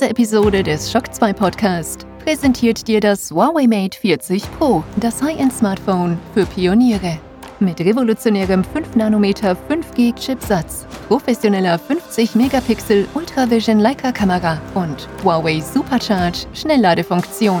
Diese Episode des Shock 2 Podcast präsentiert dir das Huawei Mate 40 Pro, das High-End-Smartphone für Pioniere. Mit revolutionärem 5 nm 5G-Chipsatz, professioneller 50 Megapixel Ultravision Leica-Kamera und Huawei Supercharge Schnellladefunktion.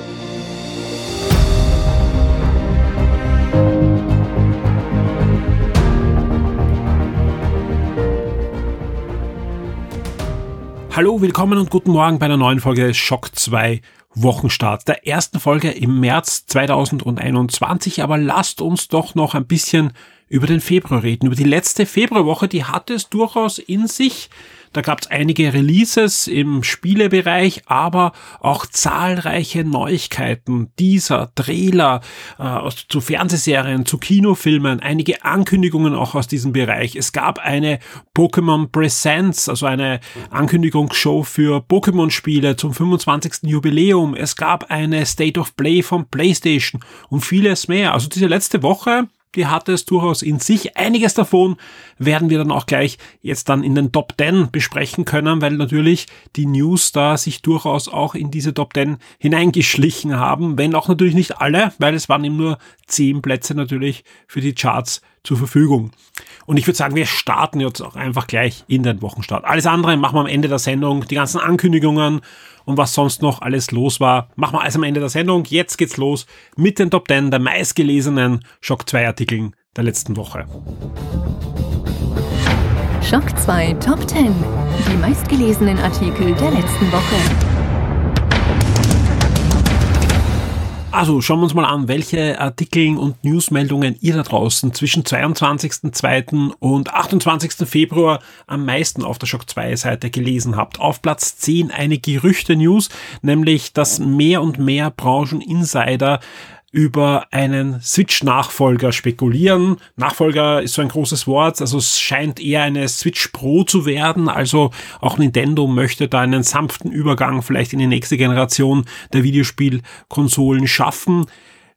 Hallo, willkommen und guten Morgen bei einer neuen Folge Schock 2 Wochenstart. Der ersten Folge im März 2021. Aber lasst uns doch noch ein bisschen über den Februar reden. Über die letzte Februarwoche, die hatte es durchaus in sich. Da gab es einige Releases im Spielebereich, aber auch zahlreiche Neuigkeiten. Dieser Trailer äh, zu Fernsehserien, zu Kinofilmen, einige Ankündigungen auch aus diesem Bereich. Es gab eine Pokémon Presents, also eine Ankündigungsshow für Pokémon-Spiele zum 25. Jubiläum. Es gab eine State of Play von PlayStation und vieles mehr. Also diese letzte Woche die hatte es durchaus in sich. Einiges davon werden wir dann auch gleich jetzt dann in den Top 10 besprechen können, weil natürlich die News da sich durchaus auch in diese Top 10 hineingeschlichen haben, wenn auch natürlich nicht alle, weil es waren eben nur 10 Plätze natürlich für die Charts zur Verfügung. Und ich würde sagen, wir starten jetzt auch einfach gleich in den Wochenstart. Alles andere machen wir am Ende der Sendung, die ganzen Ankündigungen und was sonst noch alles los war, machen wir alles am Ende der Sendung. Jetzt geht's los mit den Top 10 der meistgelesenen Shock 2 Artikeln der letzten Woche. Shock 2 Top 10. Die meistgelesenen Artikel der letzten Woche. Also schauen wir uns mal an, welche Artikel und Newsmeldungen ihr da draußen zwischen 22.02. und 28. Februar am meisten auf der Shock 2 Seite gelesen habt. Auf Platz 10 eine Gerüchte-News, nämlich dass mehr und mehr Brancheninsider über einen Switch-Nachfolger spekulieren. Nachfolger ist so ein großes Wort, also es scheint eher eine Switch Pro zu werden, also auch Nintendo möchte da einen sanften Übergang vielleicht in die nächste Generation der Videospielkonsolen schaffen.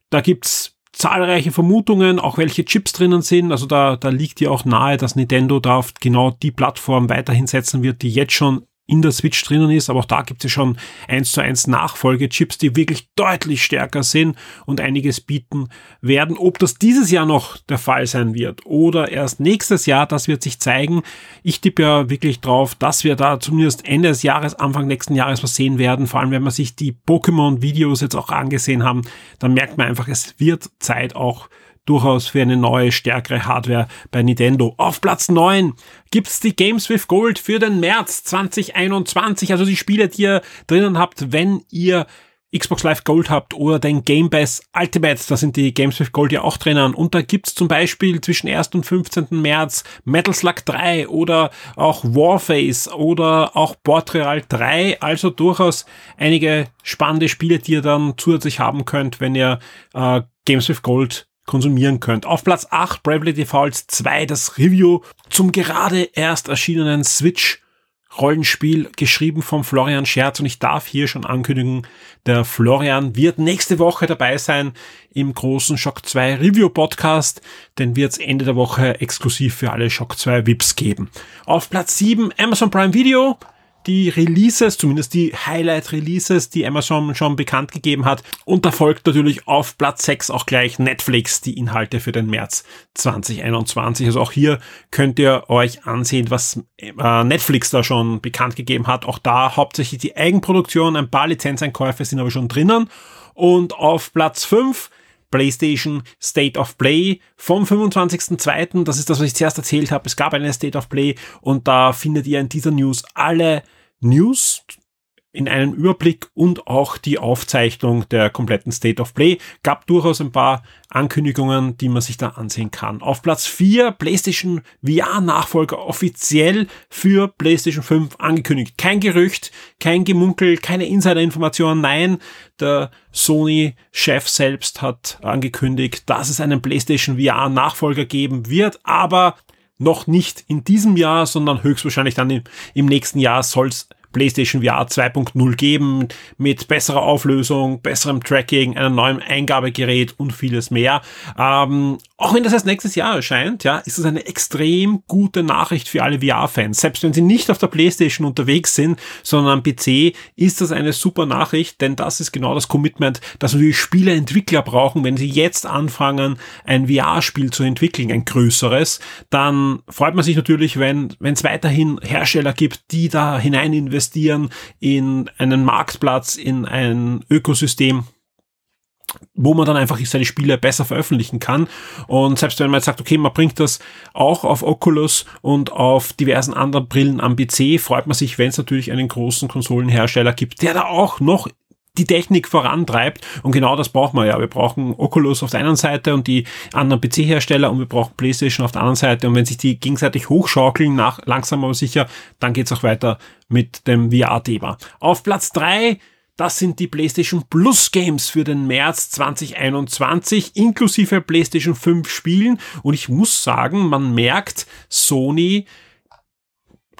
Da gibt's zahlreiche Vermutungen, auch welche Chips drinnen sind. Also da, da liegt ja auch nahe, dass Nintendo da auf genau die Plattform weiterhin setzen wird, die jetzt schon in der Switch drinnen ist, aber auch da gibt es ja schon eins zu eins Nachfolgechips, die wirklich deutlich stärker sind und einiges bieten werden. Ob das dieses Jahr noch der Fall sein wird oder erst nächstes Jahr, das wird sich zeigen. Ich tippe ja wirklich drauf, dass wir da zumindest Ende des Jahres, Anfang nächsten Jahres was sehen werden. Vor allem, wenn man sich die Pokémon-Videos jetzt auch angesehen haben, dann merkt man einfach, es wird Zeit auch durchaus für eine neue, stärkere Hardware bei Nintendo. Auf Platz 9 gibt's die Games with Gold für den März 2021. Also die Spiele, die ihr drinnen habt, wenn ihr Xbox Live Gold habt oder den Game Pass Ultimate, da sind die Games with Gold ja auch drinnen. Und da gibt's zum Beispiel zwischen 1. und 15. März Metal Slug 3 oder auch Warface oder auch Port Royal 3. Also durchaus einige spannende Spiele, die ihr dann zusätzlich haben könnt, wenn ihr äh, Games with Gold konsumieren könnt. Auf Platz 8 Bravely Default 2 das Review zum gerade erst erschienenen Switch Rollenspiel geschrieben vom Florian Scherz und ich darf hier schon ankündigen, der Florian wird nächste Woche dabei sein im großen Shock 2 Review Podcast, den wird es Ende der Woche exklusiv für alle Shock 2 VIPs geben. Auf Platz 7 Amazon Prime Video die Releases, zumindest die Highlight-Releases, die Amazon schon bekannt gegeben hat. Und da folgt natürlich auf Platz 6 auch gleich Netflix, die Inhalte für den März 2021. Also auch hier könnt ihr euch ansehen, was äh, Netflix da schon bekannt gegeben hat. Auch da hauptsächlich die Eigenproduktion, ein paar Lizenzeinkäufe sind aber schon drinnen. Und auf Platz 5 PlayStation State of Play vom 25.02. Das ist das, was ich zuerst erzählt habe. Es gab eine State of Play und da findet ihr in dieser News alle News in einem Überblick und auch die Aufzeichnung der kompletten State of Play. Gab durchaus ein paar Ankündigungen, die man sich da ansehen kann. Auf Platz 4 PlayStation VR Nachfolger offiziell für PlayStation 5 angekündigt. Kein Gerücht, kein Gemunkel, keine Insider-Informationen. Nein, der Sony-Chef selbst hat angekündigt, dass es einen PlayStation VR Nachfolger geben wird, aber noch nicht in diesem Jahr, sondern höchstwahrscheinlich dann im nächsten Jahr soll es PlayStation VR 2.0 geben mit besserer Auflösung, besserem Tracking, einem neuen Eingabegerät und vieles mehr. Ähm, auch wenn das erst nächstes Jahr erscheint, ja, ist es eine extrem gute Nachricht für alle VR-Fans. Selbst wenn sie nicht auf der PlayStation unterwegs sind, sondern am PC, ist das eine super Nachricht, denn das ist genau das Commitment, das natürlich Spieleentwickler brauchen, wenn sie jetzt anfangen, ein VR-Spiel zu entwickeln, ein größeres, dann freut man sich natürlich, wenn wenn es weiterhin Hersteller gibt, die da hinein investieren in einen Marktplatz, in ein Ökosystem, wo man dann einfach seine Spiele besser veröffentlichen kann. Und selbst wenn man jetzt sagt, okay, man bringt das auch auf Oculus und auf diversen anderen Brillen am PC, freut man sich, wenn es natürlich einen großen Konsolenhersteller gibt, der da auch noch die Technik vorantreibt. Und genau das brauchen wir ja. Wir brauchen Oculus auf der einen Seite und die anderen PC-Hersteller und wir brauchen PlayStation auf der anderen Seite. Und wenn sich die gegenseitig hochschaukeln, nach langsam aber sicher, dann geht's auch weiter mit dem VR-Thema. Auf Platz drei das sind die PlayStation Plus Games für den März 2021, inklusive PlayStation 5 Spielen. Und ich muss sagen, man merkt, Sony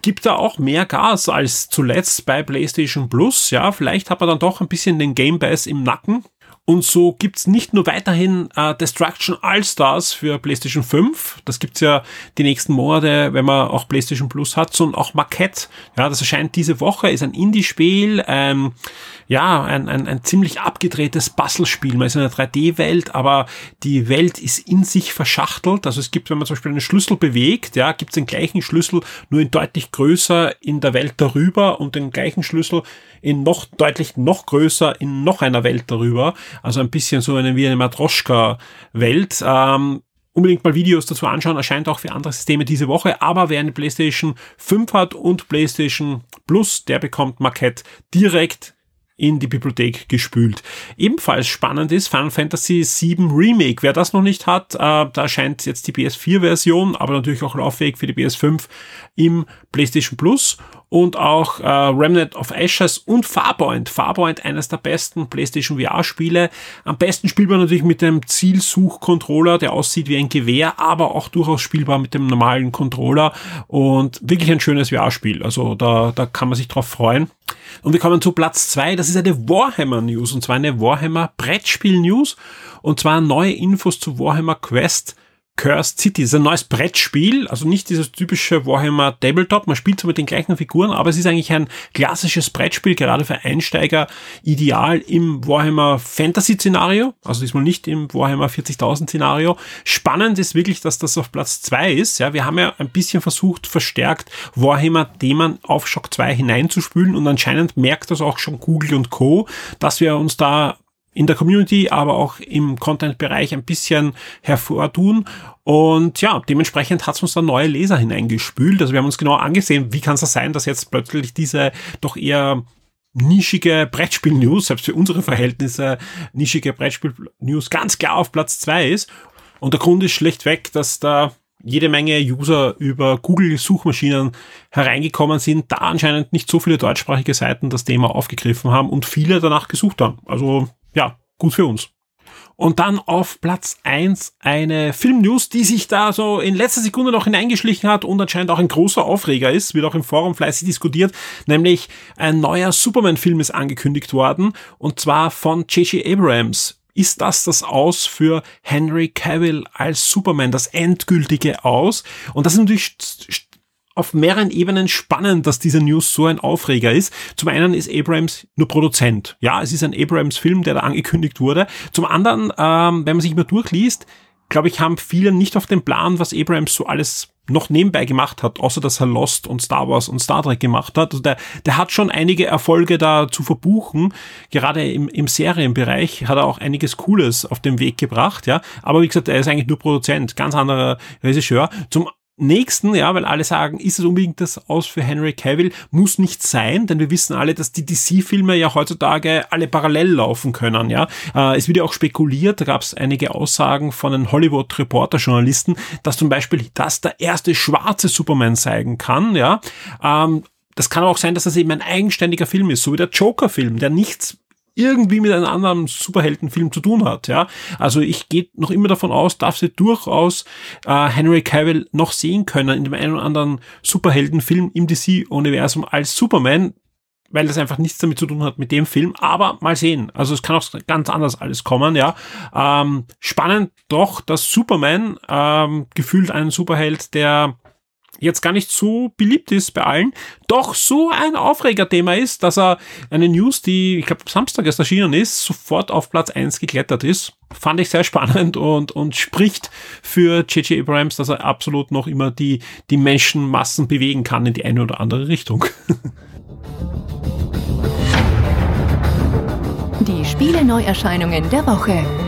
gibt da auch mehr Gas als zuletzt bei PlayStation Plus. Ja, vielleicht hat man dann doch ein bisschen den Game Pass im Nacken. Und so gibt's nicht nur weiterhin äh, Destruction All-Stars für PlayStation 5, das gibt's ja die nächsten Monate, wenn man auch PlayStation Plus hat, sondern auch Marquette. Ja, das erscheint diese Woche, ist ein Indie-Spiel, ähm, ja, ein, ein, ein ziemlich abgedrehtes Puzzlespiel. Man ist in einer 3D-Welt, aber die Welt ist in sich verschachtelt. Also es gibt, wenn man zum Beispiel einen Schlüssel bewegt, ja, gibt's den gleichen Schlüssel, nur in deutlich größer in der Welt darüber und den gleichen Schlüssel in noch deutlich noch größer in noch einer Welt darüber. Also ein bisschen so eine wie eine Matroschka-Welt. Ähm, unbedingt mal Videos dazu anschauen, erscheint auch für andere Systeme diese Woche, aber wer eine PlayStation 5 hat und PlayStation Plus, der bekommt Marquette direkt in die Bibliothek gespült. Ebenfalls spannend ist Final Fantasy VII Remake. Wer das noch nicht hat, äh, da erscheint jetzt die PS4-Version, aber natürlich auch lauffähig für die PS5 im PlayStation Plus und auch äh, Remnant of Ashes und Farpoint. Farpoint, eines der besten PlayStation VR-Spiele. Am besten spielbar natürlich mit dem Zielsuch-Controller, der aussieht wie ein Gewehr, aber auch durchaus spielbar mit dem normalen Controller und wirklich ein schönes VR-Spiel. Also da, da kann man sich drauf freuen. Und wir kommen zu Platz zwei. Das ist eine Warhammer News und zwar eine Warhammer Brettspiel News und zwar neue Infos zu Warhammer Quest Cursed City. Ist ein neues Brettspiel, also nicht dieses typische Warhammer Tabletop. Man spielt so mit den gleichen Figuren, aber es ist eigentlich ein klassisches Brettspiel, gerade für Einsteiger ideal im Warhammer Fantasy Szenario. Also diesmal nicht im Warhammer 40.000 Szenario. Spannend ist wirklich, dass das auf Platz zwei ist. Ja, wir haben ja ein bisschen versucht, verstärkt Warhammer-Themen auf Shock 2 hineinzuspülen und anscheinend merkt das auch schon Google und Co., dass wir uns da in der Community, aber auch im Content-Bereich ein bisschen hervortun. Und ja, dementsprechend hat es uns da neue Leser hineingespült. Also wir haben uns genau angesehen, wie kann es das sein, dass jetzt plötzlich diese doch eher nischige Brettspiel-News, selbst für unsere Verhältnisse nischige Brettspiel-News ganz klar auf Platz zwei ist. Und der Grund ist schlechtweg, dass da jede Menge User über Google-Suchmaschinen hereingekommen sind, da anscheinend nicht so viele deutschsprachige Seiten das Thema aufgegriffen haben und viele danach gesucht haben. Also ja, gut für uns. Und dann auf Platz eins eine Filmnews, die sich da so in letzter Sekunde noch hineingeschlichen hat und anscheinend auch ein großer Aufreger ist, wird auch im Forum fleißig diskutiert, nämlich ein neuer Superman-Film ist angekündigt worden und zwar von J.J. Abrams. Ist das das Aus für Henry Cavill als Superman, das endgültige Aus? Und das ist natürlich auf mehreren Ebenen spannend, dass diese News so ein Aufreger ist. Zum einen ist Abrams nur Produzent. Ja, es ist ein Abrams-Film, der da angekündigt wurde. Zum anderen, ähm, wenn man sich mal durchliest, glaube ich, haben viele nicht auf dem Plan, was Abrams so alles noch nebenbei gemacht hat, außer dass er Lost und Star Wars und Star Trek gemacht hat. Also der, der hat schon einige Erfolge da zu verbuchen. Gerade im, im Serienbereich hat er auch einiges Cooles auf den Weg gebracht, ja. Aber wie gesagt, er ist eigentlich nur Produzent, ganz anderer Regisseur. Zum nächsten, ja, weil alle sagen, ist es unbedingt das aus für Henry Cavill? Muss nicht sein, denn wir wissen alle, dass die DC-Filme ja heutzutage alle parallel laufen können, ja. Äh, es wird ja auch spekuliert, da gab es einige Aussagen von den Hollywood-Reporter-Journalisten, dass zum Beispiel das der erste schwarze Superman zeigen kann, ja. Ähm, das kann auch sein, dass das eben ein eigenständiger Film ist, so wie der Joker-Film, der nichts irgendwie mit einem anderen Superheldenfilm zu tun hat. Ja, also ich gehe noch immer davon aus, dass sie durchaus äh, Henry Cavill noch sehen können in dem einen oder anderen Superheldenfilm im DC-Universum als Superman, weil das einfach nichts damit zu tun hat mit dem Film. Aber mal sehen. Also es kann auch ganz anders alles kommen. Ja, ähm, spannend doch, dass Superman ähm, gefühlt ein Superheld, der jetzt gar nicht so beliebt ist bei allen, doch so ein Aufregerthema ist, dass er eine News, die, ich glaube, Samstag erst erschienen ist, sofort auf Platz eins geklettert ist. Fand ich sehr spannend und, und spricht für J.J. Abrams, dass er absolut noch immer die, die Menschenmassen bewegen kann in die eine oder andere Richtung. Die Spiele-Neuerscheinungen der Woche.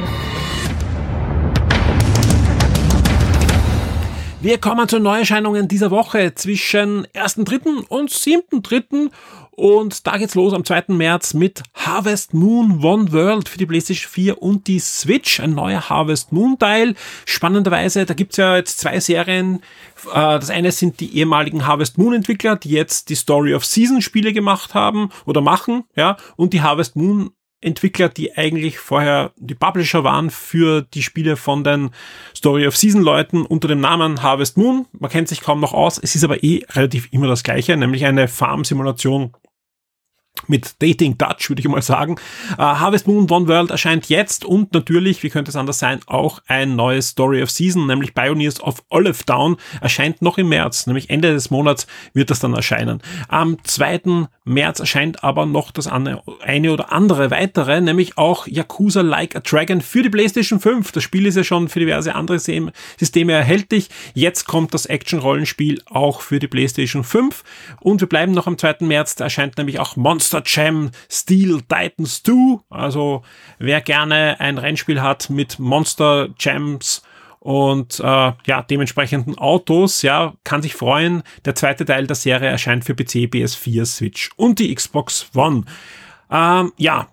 Wir kommen zu Neuerscheinungen dieser Woche zwischen 1.3. und 7.3. Und da geht's los am 2. März mit Harvest Moon One World für die PlayStation 4 und die Switch. Ein neuer Harvest Moon Teil. Spannenderweise, da gibt's ja jetzt zwei Serien. Äh, das eine sind die ehemaligen Harvest Moon Entwickler, die jetzt die Story of Season Spiele gemacht haben oder machen, ja. Und die Harvest Moon Entwickler, die eigentlich vorher die Publisher waren für die Spiele von den Story of Season Leuten unter dem Namen Harvest Moon. Man kennt sich kaum noch aus. Es ist aber eh relativ immer das gleiche, nämlich eine Farm-Simulation mit Dating Dutch, würde ich mal sagen. Uh, Harvest Moon One World erscheint jetzt und natürlich, wie könnte es anders sein, auch ein neues Story of Season, nämlich Pioneers of Olive Town, erscheint noch im März, nämlich Ende des Monats wird das dann erscheinen. Am 2. März erscheint aber noch das eine, oder andere weitere, nämlich auch Yakuza Like a Dragon für die PlayStation 5. Das Spiel ist ja schon für diverse andere Systeme erhältlich. Jetzt kommt das Action-Rollenspiel auch für die PlayStation 5 und wir bleiben noch am 2. März, da erscheint nämlich auch Monster Monster Jam Steel Titans 2. Also wer gerne ein Rennspiel hat mit Monster Jams und äh, ja, dementsprechenden Autos, ja, kann sich freuen. Der zweite Teil der Serie erscheint für PC, PS4, Switch und die Xbox One. Ähm, ja,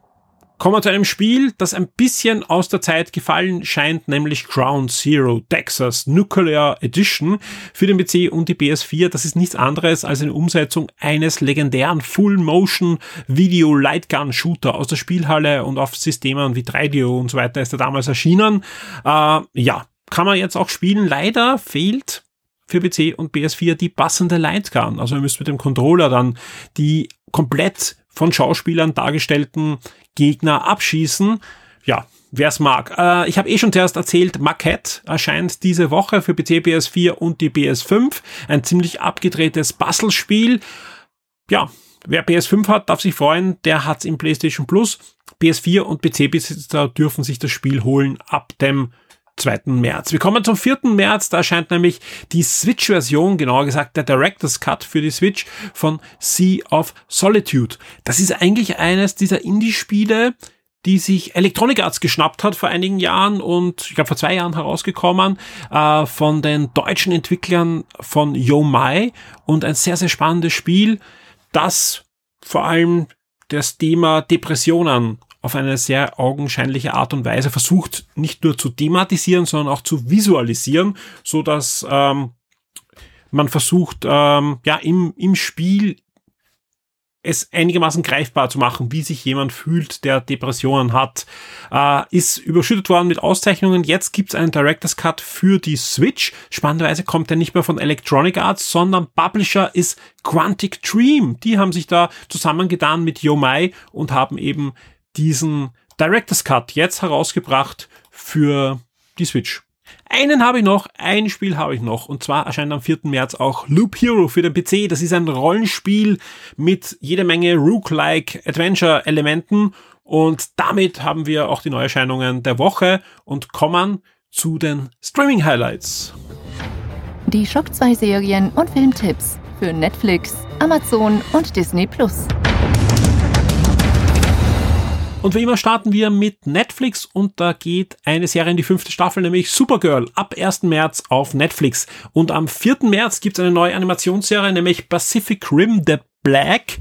Kommen wir zu einem Spiel, das ein bisschen aus der Zeit gefallen scheint, nämlich Ground Zero Texas Nuclear Edition für den PC und die PS4. Das ist nichts anderes als eine Umsetzung eines legendären Full-Motion Video Lightgun Shooter aus der Spielhalle und auf Systemen wie 3DO und so weiter ist er damals erschienen. Äh, ja, kann man jetzt auch spielen. Leider fehlt für PC und PS4 die passende Lightgun. Also ihr müsst mit dem Controller dann die komplett von Schauspielern dargestellten Gegner abschießen. Ja, wer es mag. Äh, ich habe eh schon zuerst erzählt, Maquette erscheint diese Woche für PC, PS4 und die PS5. Ein ziemlich abgedrehtes Bastelspiel. Ja, wer PS5 hat, darf sich freuen, der hat's im PlayStation Plus. PS4 und PC-Besitzer dürfen sich das Spiel holen ab dem 2. März. Wir kommen zum 4. März, da erscheint nämlich die Switch-Version, genauer gesagt der Director's Cut für die Switch von Sea of Solitude. Das ist eigentlich eines dieser Indie-Spiele, die sich Electronic Arts geschnappt hat vor einigen Jahren und ich glaube vor zwei Jahren herausgekommen äh, von den deutschen Entwicklern von Yo Mai und ein sehr, sehr spannendes Spiel, das vor allem das Thema Depressionen auf eine sehr augenscheinliche Art und Weise versucht, nicht nur zu thematisieren, sondern auch zu visualisieren, so dass ähm, man versucht, ähm, ja, im, im Spiel es einigermaßen greifbar zu machen, wie sich jemand fühlt, der Depressionen hat, äh, ist überschüttet worden mit Auszeichnungen. Jetzt gibt's einen Director's Cut für die Switch. Spannenderweise kommt der nicht mehr von Electronic Arts, sondern Publisher ist Quantic Dream. Die haben sich da zusammengetan mit Yomai und haben eben diesen Director's Cut jetzt herausgebracht für die Switch. Einen habe ich noch, ein Spiel habe ich noch, und zwar erscheint am 4. März auch Loop Hero für den PC. Das ist ein Rollenspiel mit jede Menge Rook-like Adventure-Elementen und damit haben wir auch die Neuerscheinungen der Woche und kommen zu den Streaming-Highlights. Die Shock 2 Serien und Filmtipps für Netflix, Amazon und Disney Plus. Und wie immer starten wir mit Netflix und da geht eine Serie in die fünfte Staffel, nämlich Supergirl, ab 1. März auf Netflix. Und am 4. März gibt es eine neue Animationsserie, nämlich Pacific Rim The Black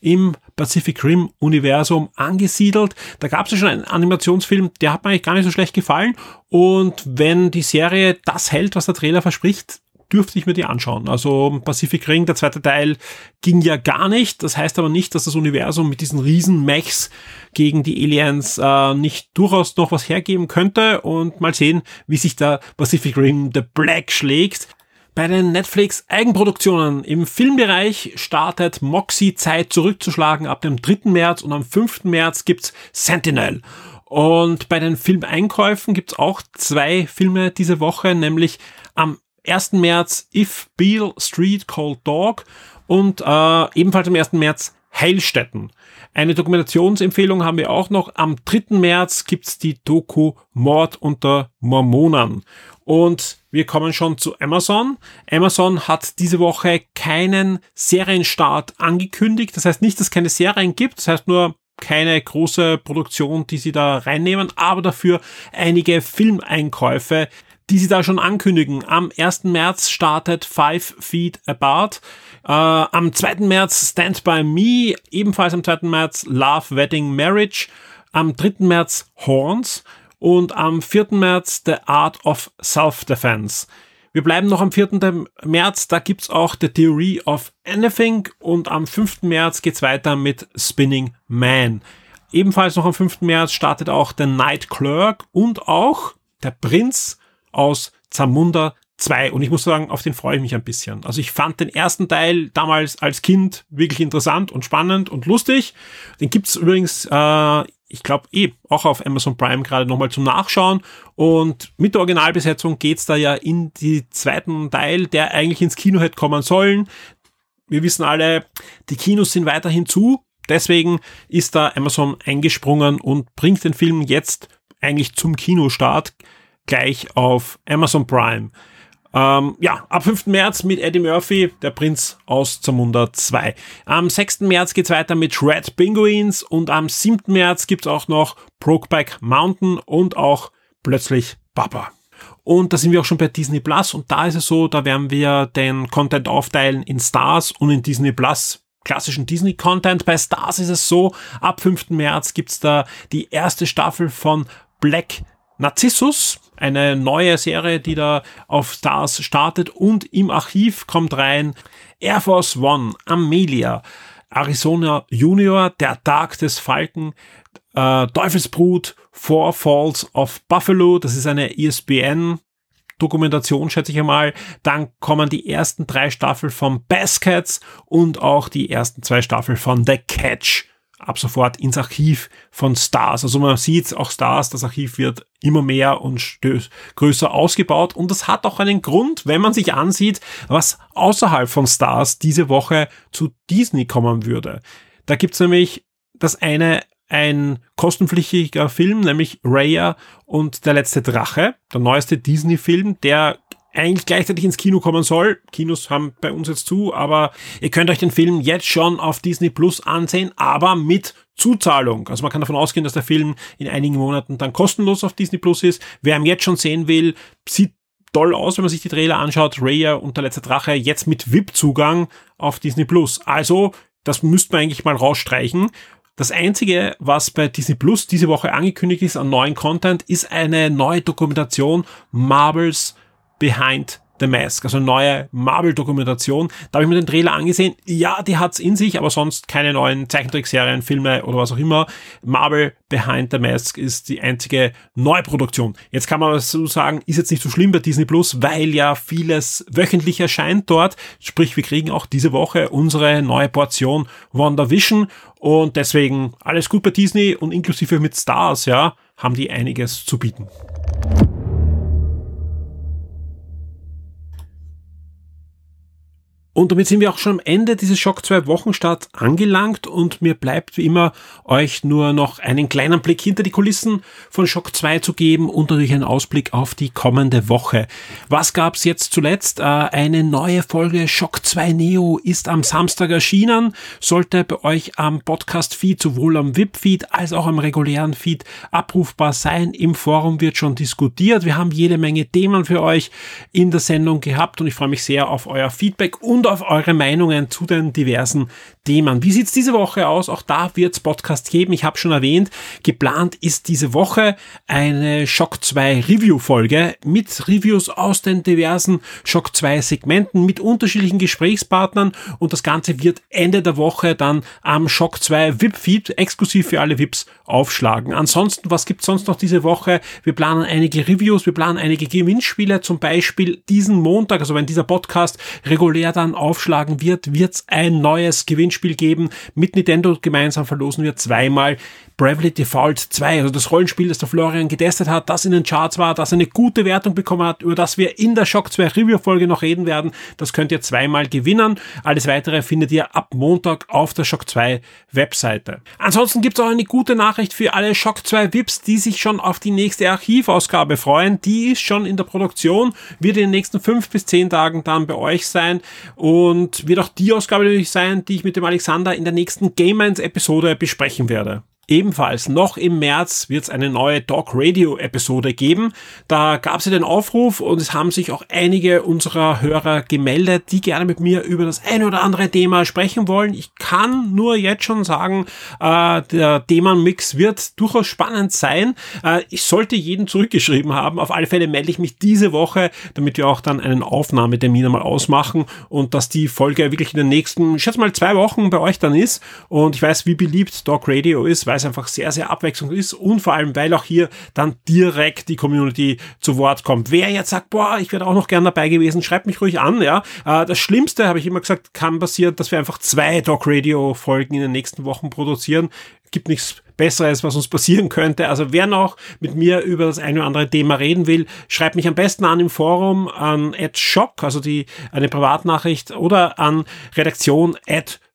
im Pacific Rim Universum angesiedelt. Da gab es ja schon einen Animationsfilm, der hat mir eigentlich gar nicht so schlecht gefallen. Und wenn die Serie das hält, was der Trailer verspricht, dürfte ich mir die anschauen. Also Pacific Ring, der zweite Teil, ging ja gar nicht. Das heißt aber nicht, dass das Universum mit diesen riesen Mechs gegen die Aliens äh, nicht durchaus noch was hergeben könnte. Und mal sehen, wie sich der Pacific Rim The Black schlägt. Bei den Netflix Eigenproduktionen im Filmbereich startet Moxie Zeit zurückzuschlagen ab dem 3. März und am 5. März gibt's Sentinel. Und bei den Filmeinkäufen gibt's auch zwei Filme diese Woche, nämlich am 1. März If Beale Street Called Dog und äh, ebenfalls am 1. März Heilstätten. Eine Dokumentationsempfehlung haben wir auch noch. Am 3. März gibt's die Doku Mord unter Mormonern. Und wir kommen schon zu Amazon. Amazon hat diese Woche keinen Serienstart angekündigt. Das heißt nicht, dass es keine Serien gibt. Das heißt nur keine große Produktion, die sie da reinnehmen, aber dafür einige Filmeinkäufe, die sie da schon ankündigen. Am 1. März startet Five Feet Apart. Äh, am 2. März Stand By Me. Ebenfalls am 2. März Love Wedding Marriage. Am 3. März Horns. Und am 4. März The Art of Self-Defense. Wir bleiben noch am 4. März, da gibt's auch The Theory of Anything und am 5. März geht's weiter mit Spinning Man. Ebenfalls noch am 5. März startet auch The Night Clerk und auch Der Prinz aus Zamunda 2. Und ich muss sagen, auf den freue ich mich ein bisschen. Also ich fand den ersten Teil damals als Kind wirklich interessant und spannend und lustig. Den gibt's übrigens, äh, ich glaube eh, auch auf Amazon Prime gerade nochmal zum Nachschauen. Und mit der Originalbesetzung geht's da ja in die zweiten Teil, der eigentlich ins Kino hätte kommen sollen. Wir wissen alle, die Kinos sind weiterhin zu. Deswegen ist da Amazon eingesprungen und bringt den Film jetzt eigentlich zum Kinostart gleich auf Amazon Prime. Ähm, ja, ab 5. März mit Eddie Murphy, der Prinz aus Zamunda 2. Am 6. März geht's weiter mit Red Penguins und am 7. März gibt's auch noch Brokeback Mountain und auch plötzlich Papa. Und da sind wir auch schon bei Disney Plus und da ist es so, da werden wir den Content aufteilen in Stars und in Disney Plus klassischen Disney-Content. Bei Stars ist es so, ab 5. März gibt's da die erste Staffel von Black Narcissus, eine neue Serie, die da auf Stars startet und im Archiv kommt rein Air Force One, Amelia, Arizona Junior, Der Tag des Falken, äh, Teufelsbrut, Four Falls of Buffalo, das ist eine ESPN Dokumentation, schätze ich einmal. Dann kommen die ersten drei Staffeln von Baskets und auch die ersten zwei Staffeln von The Catch ab sofort ins Archiv von Stars. Also man sieht auch Stars, das Archiv wird immer mehr und größer ausgebaut und das hat auch einen Grund, wenn man sich ansieht, was außerhalb von Stars diese Woche zu Disney kommen würde. Da gibt's nämlich das eine ein kostenpflichtiger Film, nämlich Raya und der letzte Drache, der neueste Disney-Film, der eigentlich gleichzeitig ins Kino kommen soll. Kinos haben bei uns jetzt zu, aber ihr könnt euch den Film jetzt schon auf Disney Plus ansehen, aber mit Zuzahlung. Also man kann davon ausgehen, dass der Film in einigen Monaten dann kostenlos auf Disney Plus ist. Wer ihn jetzt schon sehen will, sieht toll aus, wenn man sich die Trailer anschaut. Raya und der letzte Drache jetzt mit VIP-Zugang auf Disney Plus. Also, das müsste man eigentlich mal rausstreichen. Das einzige, was bei Disney Plus diese Woche angekündigt ist an neuen Content, ist eine neue Dokumentation Marvels Behind the Mask, also neue Marvel-Dokumentation. Da habe ich mir den Trailer angesehen. Ja, die hat's in sich, aber sonst keine neuen Zeichentrickserien, Filme oder was auch immer. Marvel Behind the Mask ist die einzige Neuproduktion. Jetzt kann man so sagen, ist jetzt nicht so schlimm bei Disney Plus, weil ja vieles wöchentlich erscheint dort. Sprich, wir kriegen auch diese Woche unsere neue Portion WandaVision und deswegen alles gut bei Disney und inklusive mit Stars, ja, haben die einiges zu bieten. Und damit sind wir auch schon am Ende dieses Shock 2 Wochenstarts angelangt und mir bleibt wie immer euch nur noch einen kleinen Blick hinter die Kulissen von Shock 2 zu geben und natürlich einen Ausblick auf die kommende Woche. Was gab's jetzt zuletzt? Äh, eine neue Folge Shock 2 Neo ist am Samstag erschienen, sollte bei euch am Podcast-Feed sowohl am VIP-Feed als auch am regulären Feed abrufbar sein. Im Forum wird schon diskutiert. Wir haben jede Menge Themen für euch in der Sendung gehabt und ich freue mich sehr auf euer Feedback und auf eure Meinungen zu den diversen Themen. Wie sieht's diese Woche aus? Auch da wird's Podcast geben. Ich habe schon erwähnt, geplant ist diese Woche eine Shock 2 Review Folge mit Reviews aus den diversen Shock 2 Segmenten mit unterschiedlichen Gesprächspartnern und das Ganze wird Ende der Woche dann am Shock 2 VIP Feed exklusiv für alle VIPs aufschlagen. Ansonsten, was gibt's sonst noch diese Woche? Wir planen einige Reviews, wir planen einige Gewinnspiele, zum Beispiel diesen Montag, also wenn dieser Podcast regulär dann aufschlagen wird, wird's ein neues Gewinnspiel geben. Mit Nintendo gemeinsam verlosen wir zweimal Bravely Default 2, also das Rollenspiel, das der Florian getestet hat, das in den Charts war, das eine gute Wertung bekommen hat, über das wir in der Shock 2 Review Folge noch reden werden. Das könnt ihr zweimal gewinnen. Alles weitere findet ihr ab Montag auf der Shock 2 Webseite. Ansonsten gibt es auch eine gute Nachricht für alle Shock 2 VIPs, die sich schon auf die nächste Archivausgabe freuen. Die ist schon in der Produktion, wird in den nächsten fünf bis zehn Tagen dann bei euch sein und wird auch die Ausgabe natürlich sein, die ich mit dem Alexander in der nächsten Game Episode besprechen werde. Ebenfalls noch im März wird es eine neue Dog Radio Episode geben. Da gab es ja den Aufruf und es haben sich auch einige unserer Hörer gemeldet, die gerne mit mir über das eine oder andere Thema sprechen wollen. Ich kann nur jetzt schon sagen, äh, der Themenmix wird durchaus spannend sein. Äh, ich sollte jeden zurückgeschrieben haben. Auf alle Fälle melde ich mich diese Woche, damit wir auch dann einen Aufnahmetermin einmal ausmachen und dass die Folge wirklich in den nächsten, ich schätze mal zwei Wochen bei euch dann ist. Und ich weiß, wie beliebt Dog Radio ist, weil es einfach sehr, sehr abwechslungsreich ist und vor allem, weil auch hier dann direkt die Community zu Wort kommt. Wer jetzt sagt, boah, ich wäre auch noch gern dabei gewesen, schreibt mich ruhig an, ja. Äh, das Schlimmste, habe ich immer gesagt, kann passieren, dass wir einfach zwei Dog Radio Folgen in den nächsten Wochen produzieren. Gibt nichts Besseres, was uns passieren könnte. Also wer noch mit mir über das eine oder andere Thema reden will, schreibt mich am besten an im Forum an @shock, also die eine Privatnachricht oder an redaktion@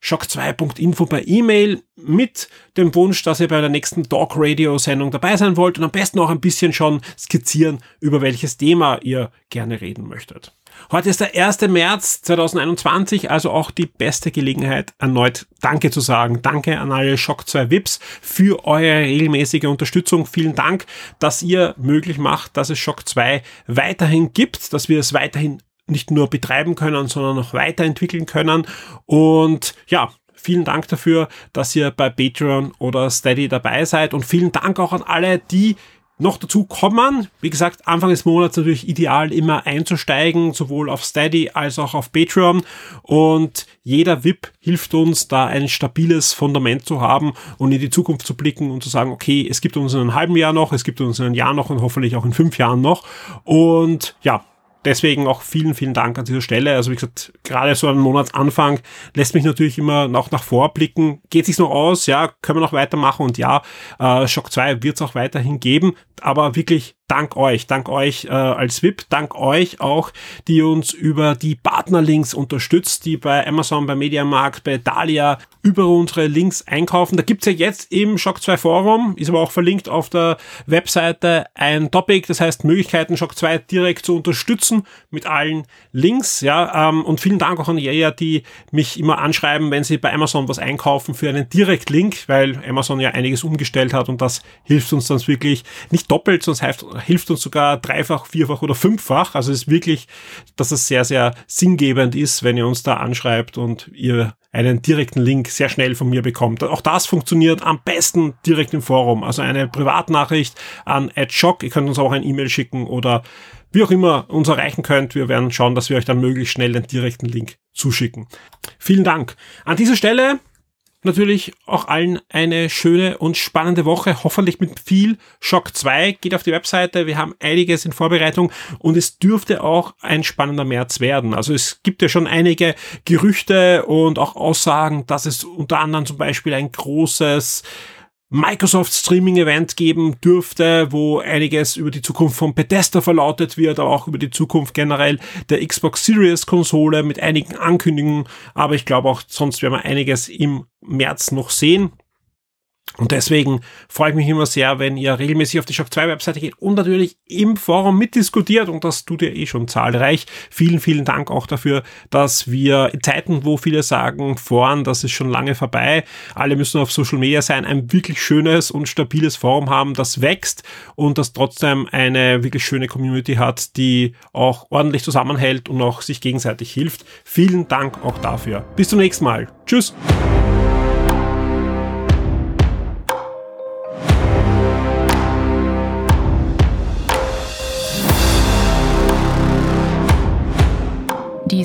shock2.info per E-Mail mit dem Wunsch, dass ihr bei der nächsten Dog Radio Sendung dabei sein wollt und am besten auch ein bisschen schon skizzieren, über welches Thema ihr gerne reden möchtet. Heute ist der 1. März 2021, also auch die beste Gelegenheit, erneut Danke zu sagen. Danke an alle Shock 2 VIPs für eure regelmäßige Unterstützung. Vielen Dank, dass ihr möglich macht, dass es Shock 2 weiterhin gibt, dass wir es weiterhin nicht nur betreiben können, sondern auch weiterentwickeln können. Und ja, vielen Dank dafür, dass ihr bei Patreon oder Steady dabei seid. Und vielen Dank auch an alle, die noch dazu kommen. Wie gesagt, Anfang des Monats natürlich ideal immer einzusteigen, sowohl auf Steady als auch auf Patreon. Und jeder VIP hilft uns, da ein stabiles Fundament zu haben und in die Zukunft zu blicken und zu sagen, okay, es gibt uns in einem halben Jahr noch, es gibt uns in einem Jahr noch und hoffentlich auch in fünf Jahren noch. Und ja, deswegen auch vielen, vielen Dank an dieser Stelle. Also wie gesagt, gerade so ein Monatsanfang lässt mich natürlich immer noch nach vorblicken. Geht sich noch aus? Ja, können wir noch weitermachen? Und ja, äh, Shock 2 wird es auch weiterhin geben. Aber wirklich dank euch, dank euch äh, als VIP, dank euch auch, die uns über die Partnerlinks unterstützt, die bei Amazon, bei Mediamarkt, bei Dalia über unsere Links einkaufen. Da gibt's ja jetzt im Shock 2 Forum, ist aber auch verlinkt auf der Webseite ein Topic, das heißt Möglichkeiten Shock 2 direkt zu unterstützen mit allen Links. Ja, ähm, und vielen Dank auch an Jaja, die mich immer anschreiben, wenn sie bei Amazon was einkaufen für einen Direktlink, weil Amazon ja einiges umgestellt hat und das hilft uns dann wirklich nicht doppelt, sondern heißt, hilft uns sogar dreifach, vierfach oder fünffach. Also es ist wirklich, dass es sehr, sehr sinngebend ist, wenn ihr uns da anschreibt und ihr einen direkten Link sehr schnell von mir bekommt. Auch das funktioniert am besten direkt im Forum. Also eine Privatnachricht an AdShock. Ihr könnt uns auch ein E-Mail schicken oder wie auch immer uns erreichen könnt. Wir werden schauen, dass wir euch dann möglichst schnell den direkten Link zuschicken. Vielen Dank. An dieser Stelle natürlich auch allen eine schöne und spannende Woche, hoffentlich mit viel Shock 2. Geht auf die Webseite, wir haben einiges in Vorbereitung und es dürfte auch ein spannender März werden. Also es gibt ja schon einige Gerüchte und auch Aussagen, dass es unter anderem zum Beispiel ein großes Microsoft Streaming Event geben dürfte, wo einiges über die Zukunft von Bethesda verlautet wird, aber auch über die Zukunft generell der Xbox Series Konsole mit einigen Ankündigungen. Aber ich glaube auch, sonst werden wir einiges im März noch sehen. Und deswegen freue ich mich immer sehr, wenn ihr regelmäßig auf die Shock 2 Webseite geht und natürlich im Forum mitdiskutiert und das tut ihr eh schon zahlreich. Vielen, vielen Dank auch dafür, dass wir in Zeiten, wo viele sagen, Foren, das ist schon lange vorbei, alle müssen auf Social Media sein, ein wirklich schönes und stabiles Forum haben, das wächst und das trotzdem eine wirklich schöne Community hat, die auch ordentlich zusammenhält und auch sich gegenseitig hilft. Vielen Dank auch dafür. Bis zum nächsten Mal. Tschüss.